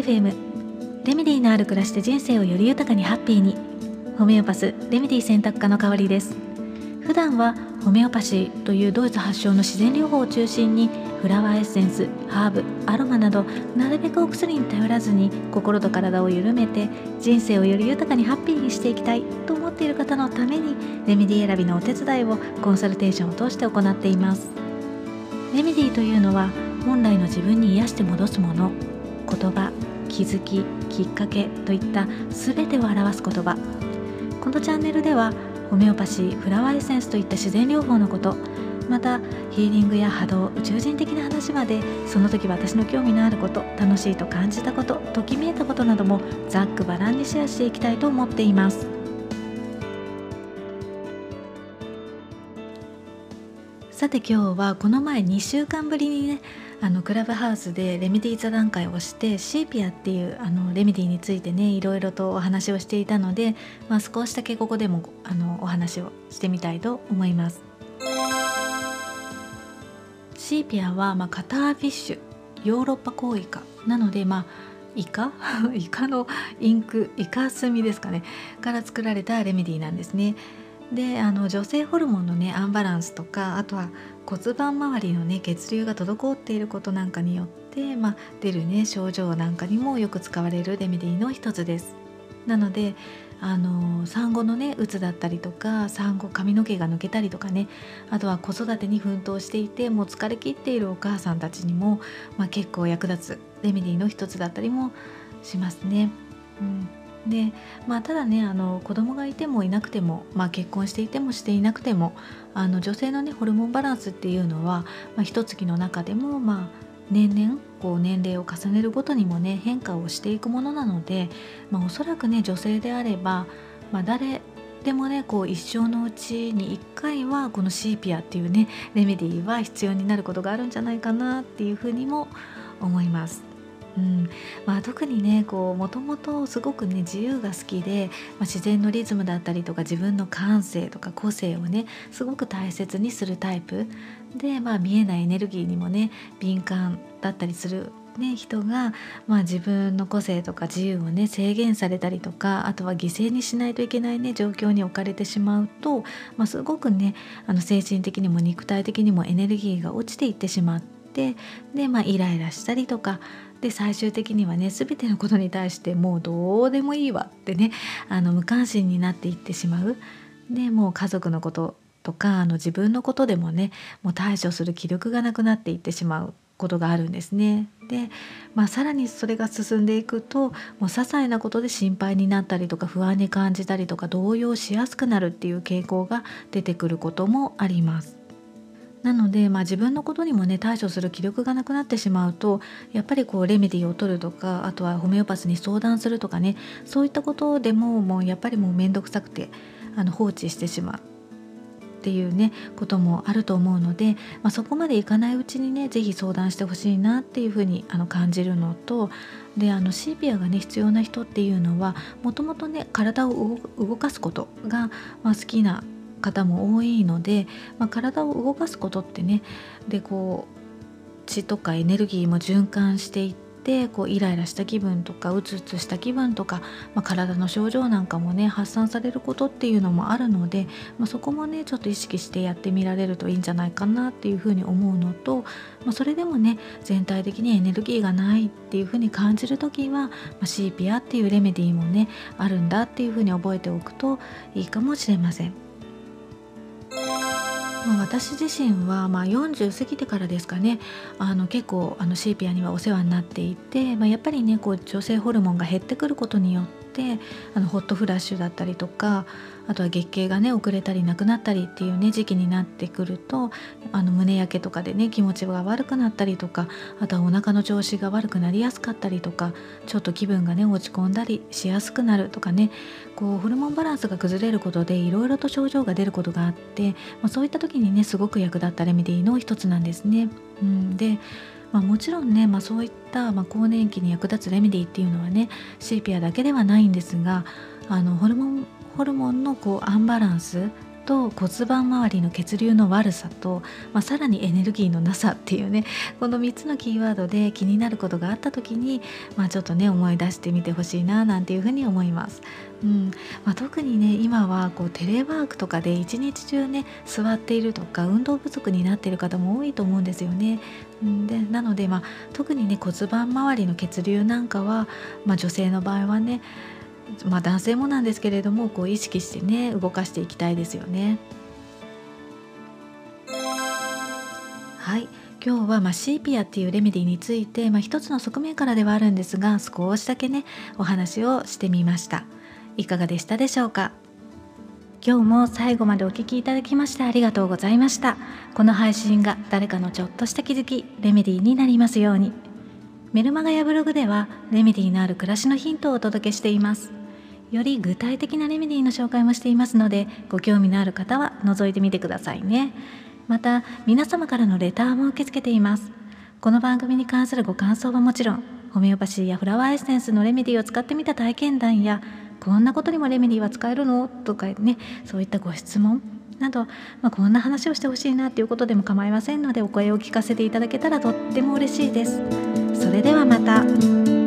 FM レメディのある暮らしで人生をより豊かにハッピーに。ホメオパスレメディ選択科の代わりです。普段はホメオパシーというドイツ発祥の自然療法を中心にフラワーエッセンスハーブアロマなどなるべくお薬に頼らずに心と体を緩めて人生をより豊かにハッピーにしていきたいと思っている方のためにレメディ選びのお手伝いをコンサルテーションを通して行っています。レメディというのは本来の自分に癒して戻すもの。言葉。気づききっかけといった全てを表す言葉。このチャンネルではホメオパシーフラワーエッセンスといった自然療法のことまたヒーリングや波動宇宙人的な話までその時私の興味のあること楽しいと感じたことときめいたことなどもざっくばらんにシェアしていきたいと思っています。さて今日はこの前2週間ぶりにねあのクラブハウスでレメディ座談会をしてシーピアっていうあのレメディについてねいろいろとお話をしていたので、まあ、少しだけここでもあのお話をしてみたいと思います。シーピアは、まあ、カターフィッシュヨーロッパコウイカなのでまあイカ？イカのインクイカ墨ですかねから作られたレメディーなんですね。であの女性ホルモンのねアンバランスとかあとは骨盤周りのね血流が滞っていることなんかによって、まあ、出るね症状なんかにもよく使われるレメディの一つです。なのであの産後のねうつだったりとか産後髪の毛が抜けたりとかねあとは子育てに奮闘していてもう疲れ切っているお母さんたちにも、まあ、結構役立つレメディの一つだったりもしますね。うんでまあ、ただねあの子供がいてもいなくても、まあ、結婚していてもしていなくてもあの女性の、ね、ホルモンバランスっていうのは、まあ、一月の中でも、まあ、年々こう年齢を重ねるごとにもね変化をしていくものなので、まあ、おそらくね女性であれば、まあ、誰でもねこう一生のうちに1回はこのシーピアっていうねレメディーは必要になることがあるんじゃないかなっていうふうにも思います。うん。まあ、特にねもともとすごくね自由が好きで、まあ、自然のリズムだったりとか自分の感性とか個性をねすごく大切にするタイプ。で、まあ、見えないエネルギーにもね敏感だったりするね、人が、まあ、自分の個性とか自由をね制限されたりとかあとは犠牲にしないといけないね状況に置かれてしまうと、まあ、すごくねあの精神的にも肉体的にもエネルギーが落ちていってしまってで、まあ、イライラしたりとかで最終的にはね全てのことに対してもうどうでもいいわってねあの無関心になっていってしまう。でもう家族のこととかあの自分のことでもねもう対処する気力がなくなっていってしまうことがあるんですね。で、まあ、さらにそれが進んでいくともう些細なことで心配になったりとか不安に感じたりとか動揺しやすくなるっていう傾向が出てくることもあります。なので、まあ、自分のことにもね対処する気力がなくなってしまうとやっぱりこうレメディーを取るとかあとはホメオパスに相談するとかねそういったことでももうやっぱりもう面倒くさくてあの放置してしまう。っていうねこともあると思うので、まあ、そこまでいかないうちにね是非相談してほしいなっていうふうにあの感じるのとであのシーピアがね必要な人っていうのはもともとね体を動かすことが、まあ、好きな方も多いので、まあ、体を動かすことってねでこう血とかエネルギーも循環していってこうイライラした気分とかうつうつした気分とか、まあ、体の症状なんかもね発散されることっていうのもあるので、まあ、そこもねちょっと意識してやってみられるといいんじゃないかなっていうふうに思うのと、ま、それでもね全体的にエネルギーがないっていうふうに感じる時は、まあ、シーピアっていうレメディーもねあるんだっていうふうに覚えておくといいかもしれません。私自身はまあ40過ぎてからですかね。あの結構あのシーピアにはお世話になっていて、まあ、やっぱりねこう女性ホルモンが減ってくることによってあのホットフラッシュだったりとかあとは月経がね遅れたりなくなったりっていうね時期になってくるとあの胸焼けとかでね気持ちが悪くなったりとかあとはお腹の調子が悪くなりやすかったりとかちょっと気分がね落ち込んだりしやすくなるとかねこうホルモンバランスが崩れることでいろいろと症状が出ることがあって、まあ、そういった時にねすごく役立ったレメディーの一つなんですね。うん、でまあ、もちろんね、まあ、そういった、まあ、更年期に役立つレメディーっていうのはねシーピアだけではないんですがあのホルモンホルモンのこうアンバランスと骨盤周りの血流の悪さと、まあ、さらにエネルギーのなさっていうねこの3つのキーワードで気になることがあった時に、まあ、ちょっとね思い出してみてほしいななんていうふうに思います。うんまあ、特にね今はこうテレワークとかで一日中ね座っているとか運動不足になっている方も多いと思うんですよね。でなので、まあ、特にね骨盤周りの血流なんかは、まあ、女性の場合はねまあ、男性もなんですけれどもこう意識してね動かしていきたいですよね。はい。今日はまシーピアっていうレメディについて、まあ、一つの側面からではあるんですが少しだけねお話をしてみました。いかがでしたでしょうか？今日も最後までお聴きいただきましてありがとうございました。この配信が誰かのちょっとした気づきレメディになりますように。メルマガやブログではレメディのある暮らしのヒントをお届けしています。より具体的なレメディーの紹介もしていますのでご興味のある方は覗いてみてくださいねまた皆様からのレターも受け付けていますこの番組に関するご感想はもちろんホメオパシーやフラワーエッセンスのレメディーを使ってみた体験談やこんなことにもレメディーは使えるの？とかねそういったご質問など、まあ、こんな話をしてほしいなっていうことでも構いませんのでお声を聞かせていただけたらとっても嬉しいです。それではまた。